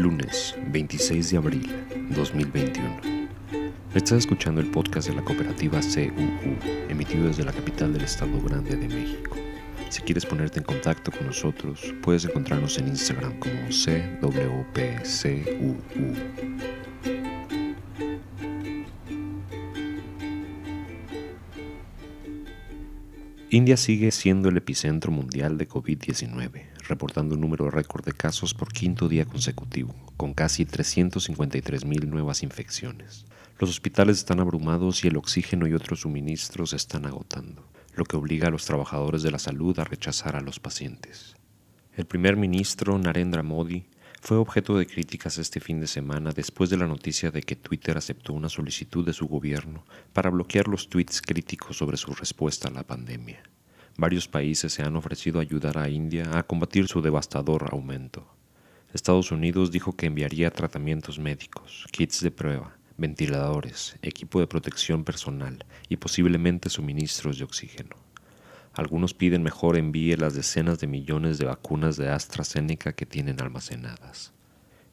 Lunes 26 de abril 2021. Estás escuchando el podcast de la cooperativa CUU, emitido desde la capital del Estado Grande de México. Si quieres ponerte en contacto con nosotros, puedes encontrarnos en Instagram como CWPCUU. India sigue siendo el epicentro mundial de COVID-19, reportando un número récord de casos por quinto día consecutivo, con casi 353.000 nuevas infecciones. Los hospitales están abrumados y el oxígeno y otros suministros están agotando, lo que obliga a los trabajadores de la salud a rechazar a los pacientes. El primer ministro Narendra Modi fue objeto de críticas este fin de semana después de la noticia de que Twitter aceptó una solicitud de su gobierno para bloquear los tweets críticos sobre su respuesta a la pandemia. Varios países se han ofrecido ayudar a India a combatir su devastador aumento. Estados Unidos dijo que enviaría tratamientos médicos, kits de prueba, ventiladores, equipo de protección personal y posiblemente suministros de oxígeno. Algunos piden mejor envíe las decenas de millones de vacunas de AstraZeneca que tienen almacenadas.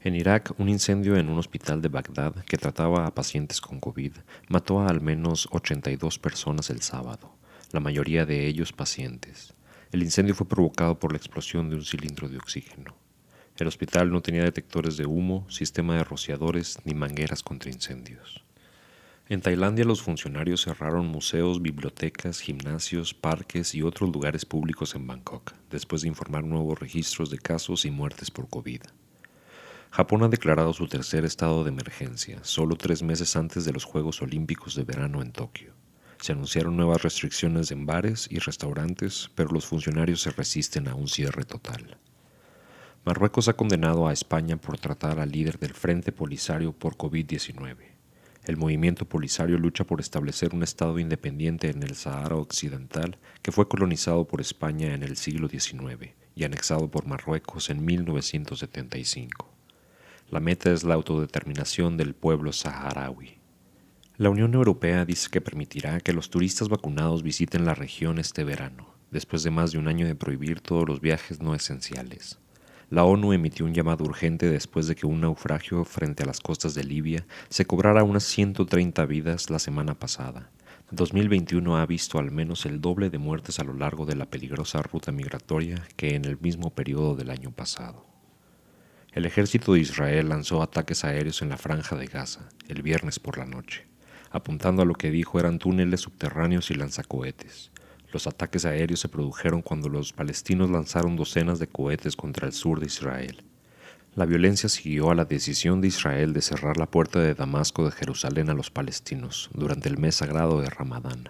En Irak, un incendio en un hospital de Bagdad que trataba a pacientes con COVID mató a al menos 82 personas el sábado, la mayoría de ellos pacientes. El incendio fue provocado por la explosión de un cilindro de oxígeno. El hospital no tenía detectores de humo, sistema de rociadores ni mangueras contra incendios. En Tailandia los funcionarios cerraron museos, bibliotecas, gimnasios, parques y otros lugares públicos en Bangkok, después de informar nuevos registros de casos y muertes por COVID. Japón ha declarado su tercer estado de emergencia, solo tres meses antes de los Juegos Olímpicos de verano en Tokio. Se anunciaron nuevas restricciones en bares y restaurantes, pero los funcionarios se resisten a un cierre total. Marruecos ha condenado a España por tratar al líder del Frente Polisario por COVID-19. El movimiento polisario lucha por establecer un Estado independiente en el Sahara Occidental que fue colonizado por España en el siglo XIX y anexado por Marruecos en 1975. La meta es la autodeterminación del pueblo saharaui. La Unión Europea dice que permitirá que los turistas vacunados visiten la región este verano, después de más de un año de prohibir todos los viajes no esenciales. La ONU emitió un llamado urgente después de que un naufragio frente a las costas de Libia se cobrara unas 130 vidas la semana pasada. 2021 ha visto al menos el doble de muertes a lo largo de la peligrosa ruta migratoria que en el mismo periodo del año pasado. El ejército de Israel lanzó ataques aéreos en la franja de Gaza el viernes por la noche, apuntando a lo que dijo eran túneles subterráneos y lanzacohetes. Los ataques aéreos se produjeron cuando los palestinos lanzaron docenas de cohetes contra el sur de Israel. La violencia siguió a la decisión de Israel de cerrar la puerta de Damasco de Jerusalén a los palestinos durante el mes sagrado de Ramadán.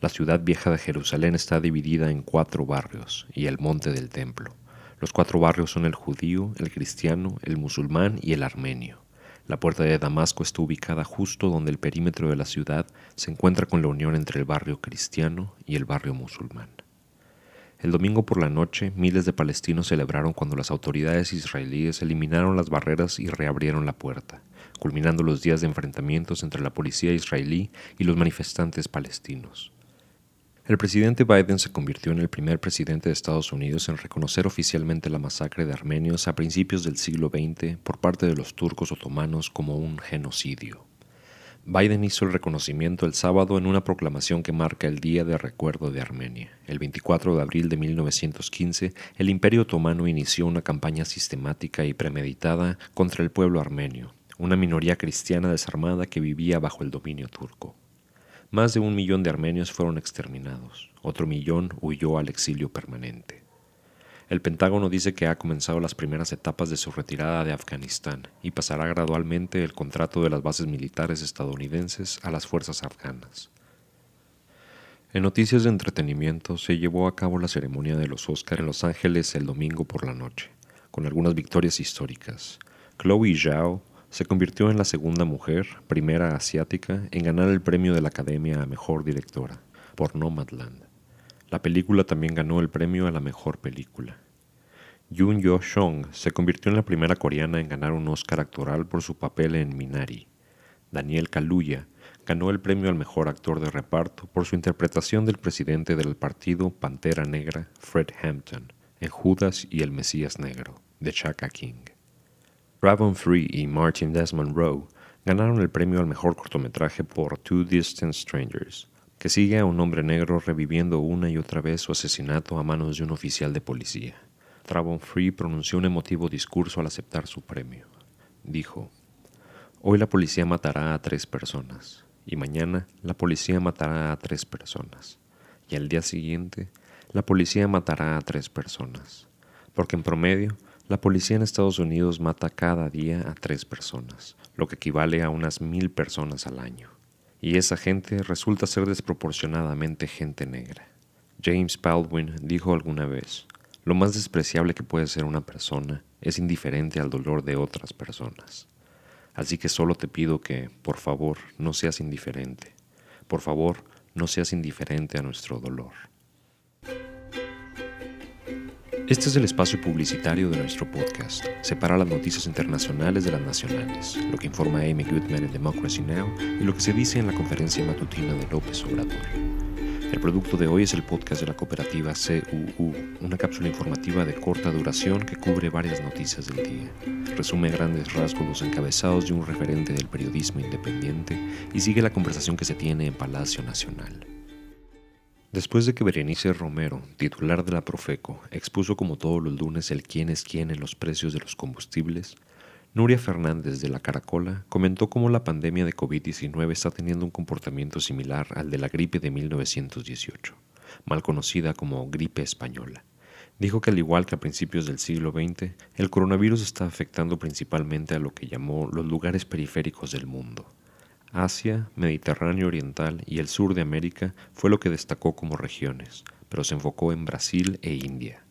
La ciudad vieja de Jerusalén está dividida en cuatro barrios y el monte del templo. Los cuatro barrios son el judío, el cristiano, el musulmán y el armenio. La puerta de Damasco está ubicada justo donde el perímetro de la ciudad se encuentra con la unión entre el barrio cristiano y el barrio musulmán. El domingo por la noche, miles de palestinos celebraron cuando las autoridades israelíes eliminaron las barreras y reabrieron la puerta, culminando los días de enfrentamientos entre la policía israelí y los manifestantes palestinos. El presidente Biden se convirtió en el primer presidente de Estados Unidos en reconocer oficialmente la masacre de armenios a principios del siglo XX por parte de los turcos otomanos como un genocidio. Biden hizo el reconocimiento el sábado en una proclamación que marca el Día de Recuerdo de Armenia. El 24 de abril de 1915, el Imperio Otomano inició una campaña sistemática y premeditada contra el pueblo armenio, una minoría cristiana desarmada que vivía bajo el dominio turco. Más de un millón de armenios fueron exterminados, otro millón huyó al exilio permanente. El Pentágono dice que ha comenzado las primeras etapas de su retirada de Afganistán y pasará gradualmente el contrato de las bases militares estadounidenses a las fuerzas afganas. En noticias de entretenimiento se llevó a cabo la ceremonia de los Oscar en Los Ángeles el domingo por la noche, con algunas victorias históricas. Chloe Zhao se convirtió en la segunda mujer, primera asiática, en ganar el premio de la Academia a Mejor Directora, por Nomadland. La película también ganó el premio a la Mejor Película. Yoon Yo Shong se convirtió en la primera coreana en ganar un Oscar actoral por su papel en Minari. Daniel Kaluuya ganó el premio al mejor actor de reparto por su interpretación del presidente del partido Pantera Negra, Fred Hampton, en Judas y el Mesías Negro, de Chaka King. Ravon Free y Martin Desmond Rowe ganaron el premio al mejor cortometraje por Two Distant Strangers, que sigue a un hombre negro reviviendo una y otra vez su asesinato a manos de un oficial de policía. Travon Free pronunció un emotivo discurso al aceptar su premio. Dijo, Hoy la policía matará a tres personas, y mañana la policía matará a tres personas, y al día siguiente la policía matará a tres personas, porque en promedio la policía en Estados Unidos mata cada día a tres personas, lo que equivale a unas mil personas al año. Y esa gente resulta ser desproporcionadamente gente negra. James Baldwin dijo alguna vez, lo más despreciable que puede ser una persona es indiferente al dolor de otras personas. Así que solo te pido que, por favor, no seas indiferente. Por favor, no seas indiferente a nuestro dolor. Este es el espacio publicitario de nuestro podcast. Separa las noticias internacionales de las nacionales, lo que informa Amy Goodman en Democracy Now! y lo que se dice en la conferencia matutina de López Obrador. El producto de hoy es el podcast de la cooperativa CUU, una cápsula informativa de corta duración que cubre varias noticias del día. Resume grandes rasgos los encabezados de un referente del periodismo independiente y sigue la conversación que se tiene en Palacio Nacional. Después de que Berenice Romero, titular de la Profeco, expuso como todos los lunes el quién es quién en los precios de los combustibles, Nuria Fernández de la Caracola comentó cómo la pandemia de COVID-19 está teniendo un comportamiento similar al de la gripe de 1918, mal conocida como gripe española. Dijo que al igual que a principios del siglo XX, el coronavirus está afectando principalmente a lo que llamó los lugares periféricos del mundo, Asia, Mediterráneo Oriental y el sur de América fue lo que destacó como regiones, pero se enfocó en Brasil e India.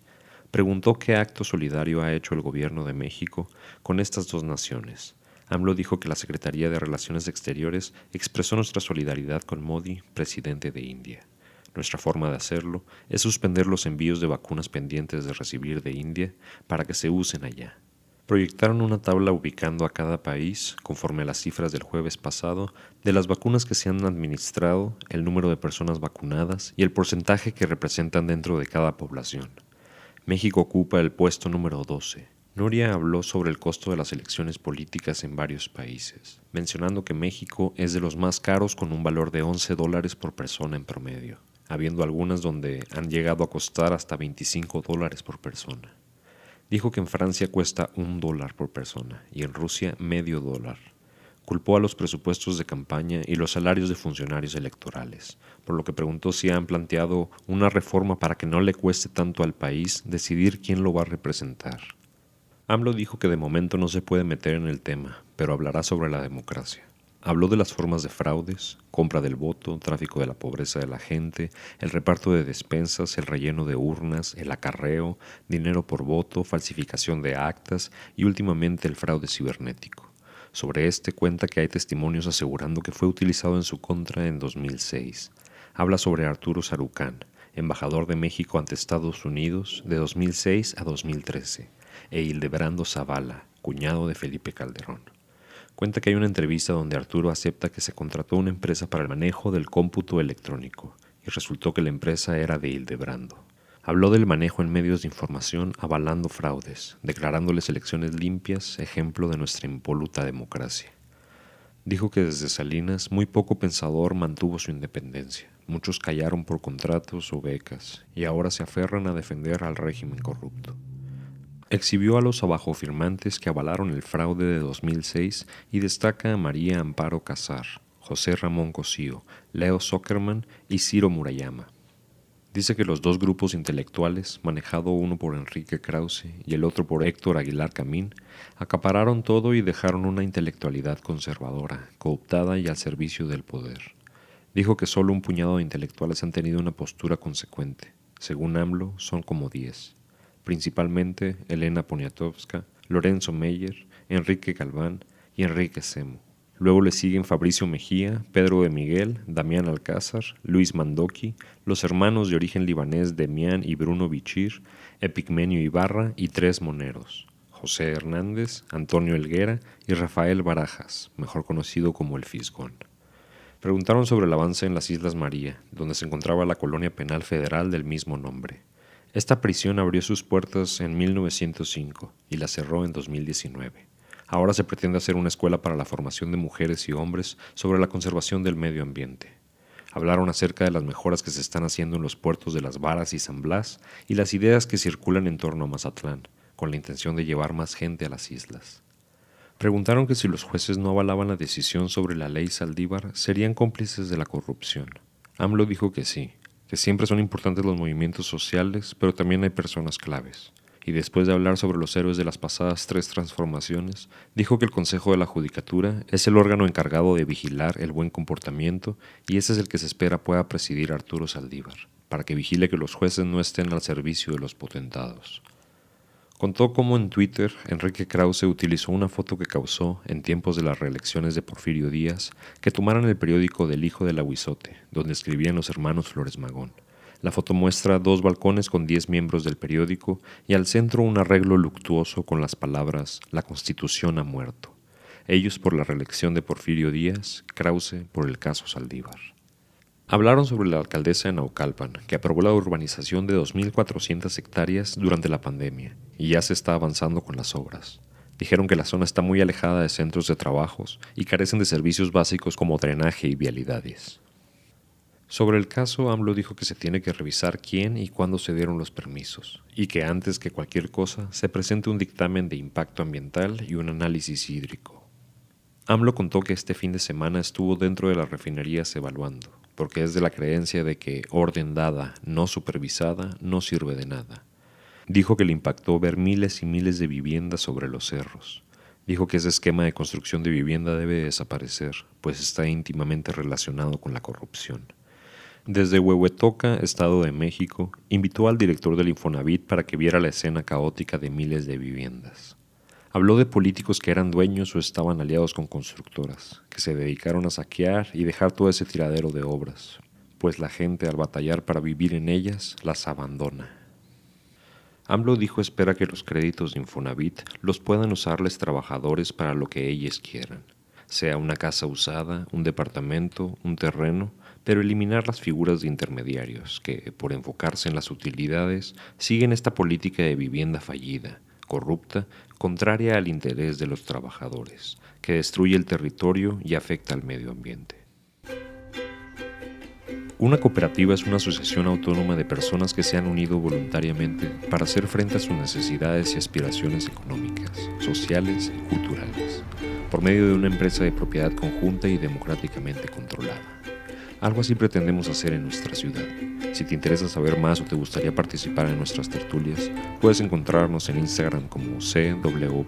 Preguntó qué acto solidario ha hecho el gobierno de México con estas dos naciones. AMLO dijo que la Secretaría de Relaciones Exteriores expresó nuestra solidaridad con Modi, presidente de India. Nuestra forma de hacerlo es suspender los envíos de vacunas pendientes de recibir de India para que se usen allá. Proyectaron una tabla ubicando a cada país, conforme a las cifras del jueves pasado, de las vacunas que se han administrado, el número de personas vacunadas y el porcentaje que representan dentro de cada población. México ocupa el puesto número 12. Nuria habló sobre el costo de las elecciones políticas en varios países, mencionando que México es de los más caros con un valor de 11 dólares por persona en promedio, habiendo algunas donde han llegado a costar hasta 25 dólares por persona. Dijo que en Francia cuesta un dólar por persona y en Rusia medio dólar. Culpó a los presupuestos de campaña y los salarios de funcionarios electorales, por lo que preguntó si han planteado una reforma para que no le cueste tanto al país decidir quién lo va a representar. AMLO dijo que de momento no se puede meter en el tema, pero hablará sobre la democracia. Habló de las formas de fraudes, compra del voto, tráfico de la pobreza de la gente, el reparto de despensas, el relleno de urnas, el acarreo, dinero por voto, falsificación de actas y últimamente el fraude cibernético. Sobre este cuenta que hay testimonios asegurando que fue utilizado en su contra en 2006. Habla sobre Arturo Sarucán, embajador de México ante Estados Unidos de 2006 a 2013, e Hildebrando Zavala, cuñado de Felipe Calderón. Cuenta que hay una entrevista donde Arturo acepta que se contrató una empresa para el manejo del cómputo electrónico y resultó que la empresa era de Hildebrando. Habló del manejo en medios de información avalando fraudes, declarándoles elecciones limpias, ejemplo de nuestra impoluta democracia. Dijo que desde Salinas muy poco pensador mantuvo su independencia. Muchos callaron por contratos o becas y ahora se aferran a defender al régimen corrupto. Exhibió a los abajofirmantes que avalaron el fraude de 2006 y destaca a María Amparo Casar, José Ramón Cosío, Leo Zuckerman y Ciro Murayama. Dice que los dos grupos intelectuales, manejado uno por Enrique Krause y el otro por Héctor Aguilar Camín, acapararon todo y dejaron una intelectualidad conservadora, cooptada y al servicio del poder. Dijo que solo un puñado de intelectuales han tenido una postura consecuente. Según AMLO, son como diez principalmente Elena Poniatowska, Lorenzo Meyer, Enrique Galván y Enrique Semo. Luego le siguen Fabricio Mejía, Pedro de Miguel, Damián Alcázar, Luis Mandoki, los hermanos de origen libanés Demián y Bruno Bichir, Epigmenio Ibarra y tres moneros, José Hernández, Antonio Elguera y Rafael Barajas, mejor conocido como el Fisgón. Preguntaron sobre el avance en las Islas María, donde se encontraba la colonia penal federal del mismo nombre. Esta prisión abrió sus puertas en 1905 y la cerró en 2019. Ahora se pretende hacer una escuela para la formación de mujeres y hombres sobre la conservación del medio ambiente. Hablaron acerca de las mejoras que se están haciendo en los puertos de Las Varas y San Blas y las ideas que circulan en torno a Mazatlán, con la intención de llevar más gente a las islas. Preguntaron que si los jueces no avalaban la decisión sobre la ley Saldívar, serían cómplices de la corrupción. AMLO dijo que sí, que siempre son importantes los movimientos sociales, pero también hay personas claves. Y después de hablar sobre los héroes de las pasadas tres transformaciones, dijo que el Consejo de la Judicatura es el órgano encargado de vigilar el buen comportamiento y ese es el que se espera pueda presidir Arturo Saldívar, para que vigile que los jueces no estén al servicio de los potentados. Contó cómo en Twitter Enrique Krause utilizó una foto que causó, en tiempos de las reelecciones de Porfirio Díaz, que tomaran el periódico del hijo del aguizote, donde escribían los hermanos Flores Magón. La foto muestra dos balcones con diez miembros del periódico y al centro un arreglo luctuoso con las palabras La Constitución ha muerto. Ellos por la reelección de Porfirio Díaz, Krause por el caso Saldívar. Hablaron sobre la alcaldesa de Naucalpan, que aprobó la urbanización de 2.400 hectáreas durante la pandemia y ya se está avanzando con las obras. Dijeron que la zona está muy alejada de centros de trabajos y carecen de servicios básicos como drenaje y vialidades. Sobre el caso, AMLO dijo que se tiene que revisar quién y cuándo se dieron los permisos, y que antes que cualquier cosa se presente un dictamen de impacto ambiental y un análisis hídrico. AMLO contó que este fin de semana estuvo dentro de las refinerías evaluando, porque es de la creencia de que orden dada, no supervisada, no sirve de nada. Dijo que le impactó ver miles y miles de viviendas sobre los cerros. Dijo que ese esquema de construcción de vivienda debe desaparecer, pues está íntimamente relacionado con la corrupción. Desde Huehuetoca, Estado de México, invitó al director del Infonavit para que viera la escena caótica de miles de viviendas. Habló de políticos que eran dueños o estaban aliados con constructoras, que se dedicaron a saquear y dejar todo ese tiradero de obras, pues la gente al batallar para vivir en ellas las abandona. AMLO dijo espera que los créditos de Infonavit los puedan usarles trabajadores para lo que ellos quieran, sea una casa usada, un departamento, un terreno, pero eliminar las figuras de intermediarios que, por enfocarse en las utilidades, siguen esta política de vivienda fallida, corrupta contraria al interés de los trabajadores, que destruye el territorio y afecta al medio ambiente. Una cooperativa es una asociación autónoma de personas que se han unido voluntariamente para hacer frente a sus necesidades y aspiraciones económicas, sociales y culturales, por medio de una empresa de propiedad conjunta y democráticamente controlada. Algo así pretendemos hacer en nuestra ciudad. Si te interesa saber más o te gustaría participar en nuestras tertulias, puedes encontrarnos en Instagram como CWPCUU.